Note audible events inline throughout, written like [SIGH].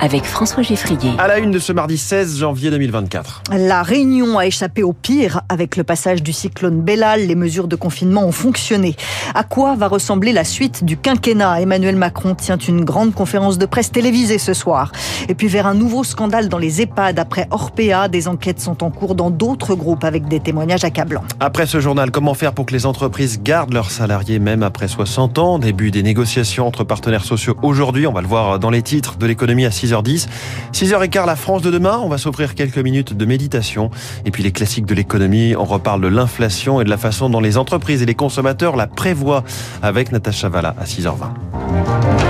avec François Geffrier. À la une de ce mardi 16 janvier 2024. La Réunion a échappé au pire avec le passage du cyclone Bellal. Les mesures de confinement ont fonctionné. À quoi va ressembler la suite du quinquennat? Emmanuel Macron tient une grande conférence de presse télévisée ce soir. Et puis vers un nouveau scandale dans les EHPAD après Orpea, des enquêtes sont en cours dans d'autres groupes avec des témoignages accablants. Après ce journal, comment faire pour que les entreprises gardent leurs salariés même après 60 ans? Début des négociations entre partenaires sociaux aujourd'hui. On va le voir dans les titres de l'économie à 6 6h10. 6h15, la France de demain. On va s'offrir quelques minutes de méditation. Et puis les classiques de l'économie. On reparle de l'inflation et de la façon dont les entreprises et les consommateurs la prévoient avec Natacha Valla à 6h20.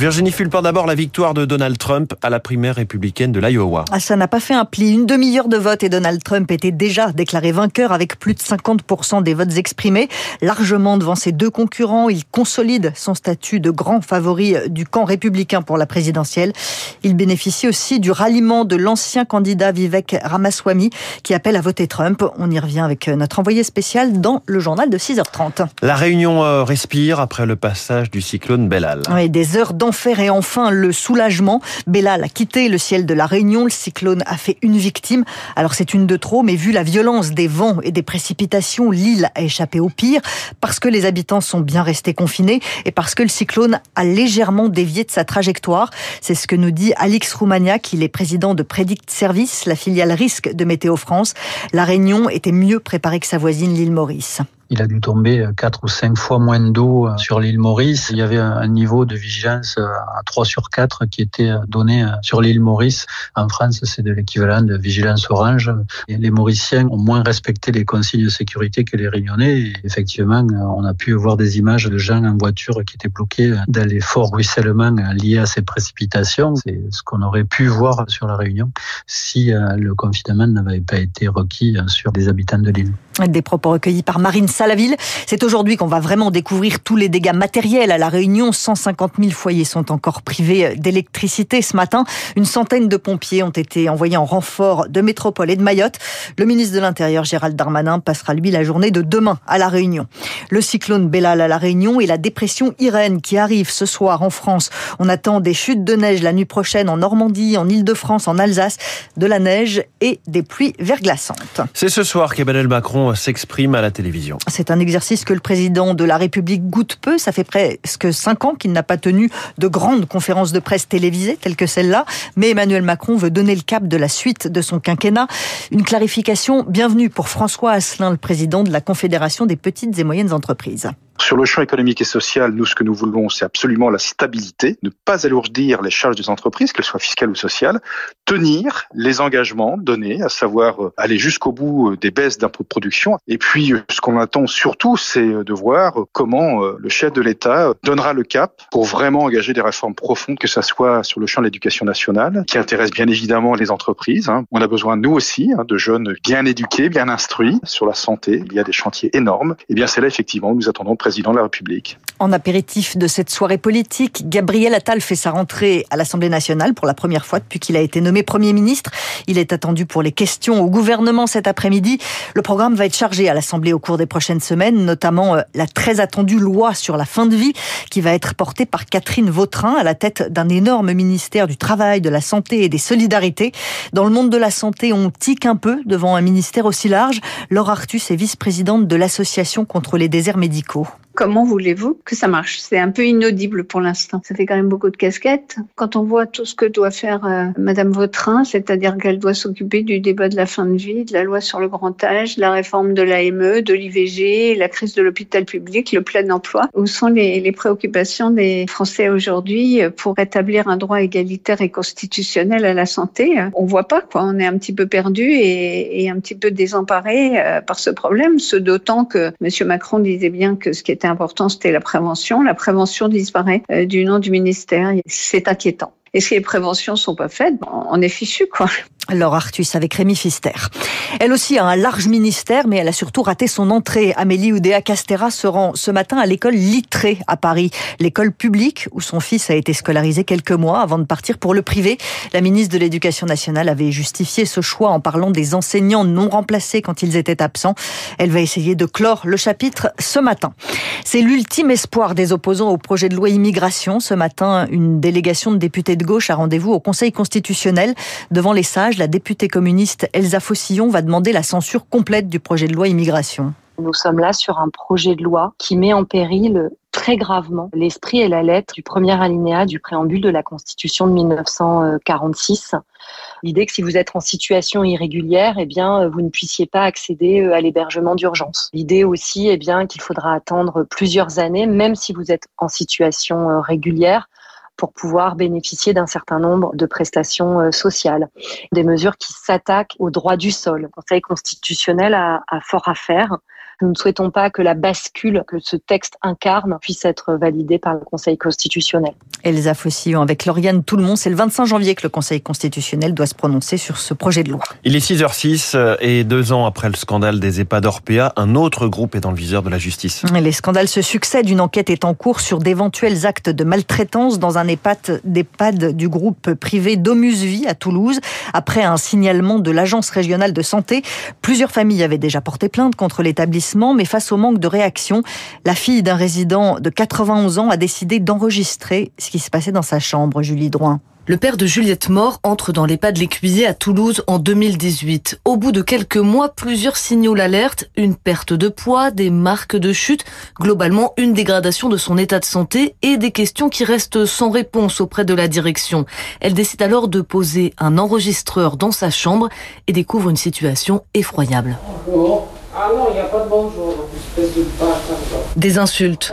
Virginie Fulpin, d'abord la victoire de Donald Trump à la primaire républicaine de l'Iowa. Ah, ça n'a pas fait un pli. Une demi-heure de vote et Donald Trump était déjà déclaré vainqueur avec plus de 50% des votes exprimés. Largement devant ses deux concurrents, il consolide son statut de grand favori du camp républicain pour la présidentielle. Il bénéficie aussi du ralliement de l'ancien candidat Vivek Ramaswamy qui appelle à voter Trump. On y revient avec notre envoyé spécial dans le journal de 6h30. La Réunion euh, respire après le passage du cyclone Bellal. Oui, des heures l'enfer et enfin le soulagement. Bellal a quitté le ciel de la Réunion. Le cyclone a fait une victime. Alors c'est une de trop, mais vu la violence des vents et des précipitations, l'île a échappé au pire parce que les habitants sont bien restés confinés et parce que le cyclone a légèrement dévié de sa trajectoire. C'est ce que nous dit Alix Roumaniac. Il est président de Predict Service, la filiale risque de Météo France. La Réunion était mieux préparée que sa voisine, l'île Maurice il a dû tomber quatre ou cinq fois moins d'eau euh, sur l'île Maurice. Il y avait un niveau de vigilance euh, à 3 sur 4 qui était euh, donné sur l'île Maurice. En France, c'est de l'équivalent de vigilance orange. Les Mauriciens ont moins respecté les consignes de sécurité que les Réunionnais. Effectivement, on a pu voir des images de gens en voiture qui étaient bloqués dans les forts ruissellements liés à ces précipitations. C'est ce qu'on aurait pu voir sur la Réunion si le confinement n'avait pas été requis sur des habitants de l'île. Des propos recueillis par Marine Salaville. C'est aujourd'hui qu'on va vraiment découvrir tous les dégâts matériels à La Réunion. 150 000 foyers sont encore privés d'électricité ce matin. Une centaine de pompiers ont été envoyés en renfort de métropole et de Mayotte. Le ministre de l'Intérieur, Gérald Darmanin, passera lui la journée de demain à La Réunion. Le cyclone Bellal à La Réunion et la dépression Irène qui arrive ce soir en France. On attend des chutes de neige la nuit prochaine en Normandie, en Ile-de-France, en Alsace, de la neige et des pluies verglaçantes. C'est ce soir qu'Emmanuel Macron s'exprime à la télévision. C'est un exercice que le président de la République goûte peu. Ça fait presque cinq ans qu'il n'a pas tenu de grandes conférences de presse télévisées telles que celle-là. Mais Emmanuel Macron veut donner le cap de la suite de son quinquennat. Une clarification bienvenue pour François Asselin, le président de la Confédération des petites et moyennes entreprises. Sur le champ économique et social, nous, ce que nous voulons, c'est absolument la stabilité, ne pas alourdir les charges des entreprises, qu'elles soient fiscales ou sociales, tenir les engagements donnés, à savoir euh, aller jusqu'au bout euh, des baisses d'impôts de production. Et puis, euh, ce qu'on attend surtout, c'est de voir comment le chef de l'État donnera le cap pour vraiment engager des réformes profondes, que ce soit sur le champ de l'éducation nationale, qui intéresse bien évidemment les entreprises. Hein. On a besoin, nous aussi, hein, de jeunes bien éduqués, bien instruits. Sur la santé, il y a des chantiers énormes. Et bien, c'est là, effectivement, nous attendons En apéritif de cette soirée politique, Gabriel Attal fait sa rentrée à l'Assemblée nationale pour la première fois depuis qu'il a été nommé Premier ministre. Il est attendu pour les questions au gouvernement cet après-midi. Le programme va être chargé à l'Assemblée au cours des prochaines semaines, notamment euh, la très attendue loi sur la fin de vie qui va être portée par Catherine Vautrin à la tête d'un énorme ministère du Travail, de la Santé et des Solidarités. Dans le monde de la santé, on tique un peu devant un ministère aussi large. Laure Artus est vice-présidente de l'Association contre les déserts médicaux. Comment voulez-vous que ça marche? C'est un peu inaudible pour l'instant. Ça fait quand même beaucoup de casquettes. Quand on voit tout ce que doit faire euh, Madame Vautrin, c'est-à-dire qu'elle doit s'occuper du débat de la fin de vie, de la loi sur le grand âge, la réforme de l'AME, de l'IVG, la crise de l'hôpital public, le plein emploi, où sont les, préoccupations des Français aujourd'hui pour établir un droit égalitaire et constitutionnel à la santé? On voit pas quoi. On est un petit peu perdu et, et un petit peu désemparé euh, par ce problème. Ce d'autant que Monsieur Macron disait bien que ce qui était important, c'était la prévention. La prévention disparaît euh, du nom du ministère. C'est inquiétant. Et si les préventions sont pas faites, on est fichu, quoi. Laure Artus avec Rémi Fister. Elle aussi a un large ministère, mais elle a surtout raté son entrée. Amélie Oudéa Castera se rend ce matin à l'école Littré à Paris, l'école publique où son fils a été scolarisé quelques mois avant de partir pour le privé. La ministre de l'Éducation nationale avait justifié ce choix en parlant des enseignants non remplacés quand ils étaient absents. Elle va essayer de clore le chapitre ce matin. C'est l'ultime espoir des opposants au projet de loi immigration. Ce matin, une délégation de députés de gauche a rendez-vous au Conseil constitutionnel devant les sages la députée communiste Elsa Fossillon va demander la censure complète du projet de loi immigration. Nous sommes là sur un projet de loi qui met en péril très gravement l'esprit et la lettre du premier alinéa du préambule de la Constitution de 1946. L'idée que si vous êtes en situation irrégulière, eh bien, vous ne puissiez pas accéder euh, à l'hébergement d'urgence. L'idée aussi, eh bien, qu'il faudra attendre plusieurs années, même si vous êtes en situation euh, régulière, pour pouvoir bénéficier d'un certain nombre de prestations euh, sociales. Des mesures qui s'attaquent au droit du sol. Le Conseil constitutionnel a, a fort à faire. Nous ne souhaitons pas que la bascule que ce texte incarne puisse être validée par le Conseil constitutionnel. Elsa Fossillon avec Lauriane Tout-le-Monde. C'est le 25 janvier que le Conseil constitutionnel doit se prononcer sur ce projet de loi. Il est 6h06 euh, et deux ans après le scandale des EHPAD Orpea, un autre groupe est dans le viseur de la justice. Les scandales se succèdent. Une enquête est en cours sur d'éventuels actes de maltraitance dans un EHPAD, d'EHPAD du groupe privé Domus Vie à Toulouse. Après un signalement de l'Agence régionale de santé, plusieurs familles avaient déjà porté plainte contre l'établissement mais face au manque de réaction, la fille d'un résident de 91 ans a décidé d'enregistrer ce qui se passait dans sa chambre, Julie Droin. Le père de Juliette Mort entre dans l'EHPAD L'Écuyer à Toulouse en 2018. Au bout de quelques mois, plusieurs signaux l'alertent. Une perte de poids, des marques de chute, globalement une dégradation de son état de santé et des questions qui restent sans réponse auprès de la direction. Elle décide alors de poser un enregistreur dans sa chambre et découvre une situation effroyable. Non, il n'y a pas de bonjour, espèce de Des insultes.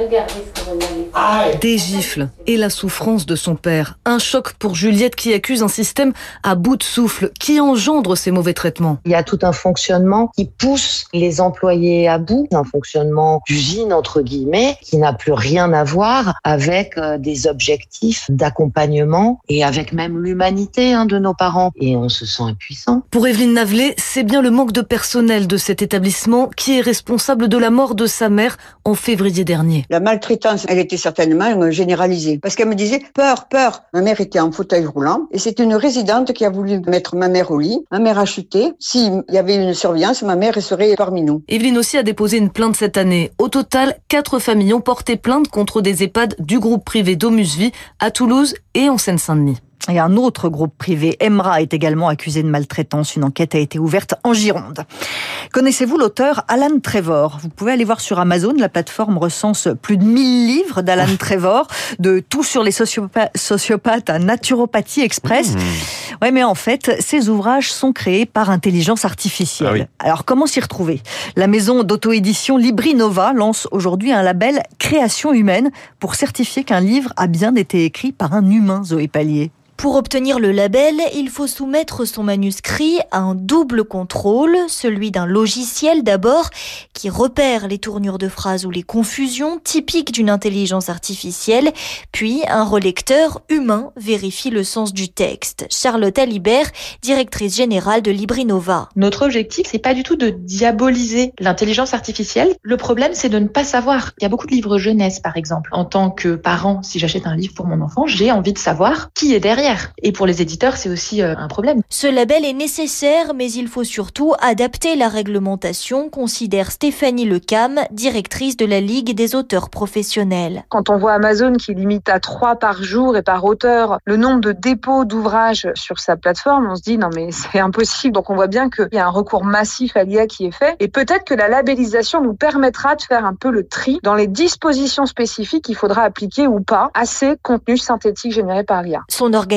Des gifles et la souffrance de son père. Un choc pour Juliette qui accuse un système à bout de souffle qui engendre ces mauvais traitements? Il y a tout un fonctionnement qui pousse les employés à bout, un fonctionnement d'usine entre guillemets qui n'a plus rien à voir avec euh, des objectifs d'accompagnement et avec même l'humanité hein, de nos parents. Et on se sent impuissant. Pour Evelyne Navelet, c'est bien le manque de personnel de cet établissement qui est responsable de la mort de sa mère en février dernier. La maltraitance, elle était certainement généralisée. Parce qu'elle me disait, peur, peur. Ma mère était en fauteuil roulant et c'est une résidente qui a voulu mettre ma mère au lit. Ma mère a chuté. S'il y avait une surveillance, ma mère serait parmi nous. Evelyne aussi a déposé une plainte cette année. Au total, quatre familles ont porté plainte contre des EHPAD du groupe privé Domus Vie à Toulouse et en Seine-Saint-Denis. Et un autre groupe privé, Emra, est également accusé de maltraitance. Une enquête a été ouverte en Gironde. Connaissez-vous l'auteur Alan Trevor? Vous pouvez aller voir sur Amazon. La plateforme recense plus de 1000 livres d'Alan. Trevor, de tout sur les sociopathes à naturopathie express. Mmh. Ouais, mais en fait, ces ouvrages sont créés par intelligence artificielle. Ah Alors, comment s'y retrouver? La maison d'auto-édition Librinova lance aujourd'hui un label Création humaine pour certifier qu'un livre a bien été écrit par un humain, Zoé Pallier. Pour obtenir le label, il faut soumettre son manuscrit à un double contrôle, celui d'un logiciel d'abord, qui repère les tournures de phrases ou les confusions typiques d'une intelligence artificielle, puis un relecteur humain vérifie le sens du texte. Charlotte Alibert, directrice générale de Librinova. Notre objectif, c'est pas du tout de diaboliser l'intelligence artificielle. Le problème, c'est de ne pas savoir. Il y a beaucoup de livres jeunesse, par exemple. En tant que parent, si j'achète un livre pour mon enfant, j'ai envie de savoir qui est derrière et pour les éditeurs, c'est aussi euh, un problème. Ce label est nécessaire, mais il faut surtout adapter la réglementation, considère Stéphanie Lecam, directrice de la Ligue des auteurs professionnels. Quand on voit Amazon qui limite à trois par jour et par auteur le nombre de dépôts d'ouvrages sur sa plateforme, on se dit non mais [LAUGHS] c'est impossible. Donc on voit bien qu'il y a un recours massif à l'IA qui est fait. Et peut-être que la labellisation nous permettra de faire un peu le tri dans les dispositions spécifiques qu'il faudra appliquer ou pas à ces contenus synthétiques générés par l'IA. Son organisation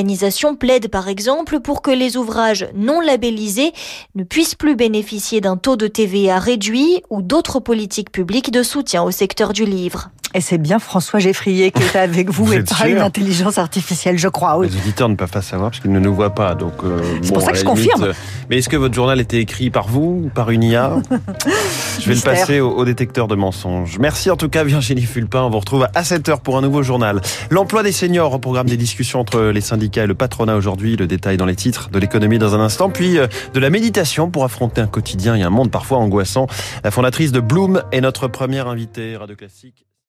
plaide par exemple pour que les ouvrages non labellisés ne puissent plus bénéficier d'un taux de TVA réduit ou d'autres politiques publiques de soutien au secteur du livre. Et c'est bien François Geffrier qui est avec vous, et pas une intelligence artificielle, je crois. Oui. Les auditeurs ne peuvent pas savoir parce qu'ils ne nous voient pas. Donc, euh, c'est pour ça que je confirme. Euh, mais est-ce que votre journal était écrit par vous ou par une IA [LAUGHS] Je vais le passer au, détecteur de mensonges. Merci en tout cas Virginie Fulpin. On vous retrouve à 7h pour un nouveau journal. L'emploi des seniors au programme des discussions entre les syndicats le patronat aujourd'hui. Le détail dans les titres de l'économie dans un instant. Puis euh, de la méditation pour affronter un quotidien et un monde parfois angoissant. La fondatrice de Bloom est notre première invitée Radio Classique.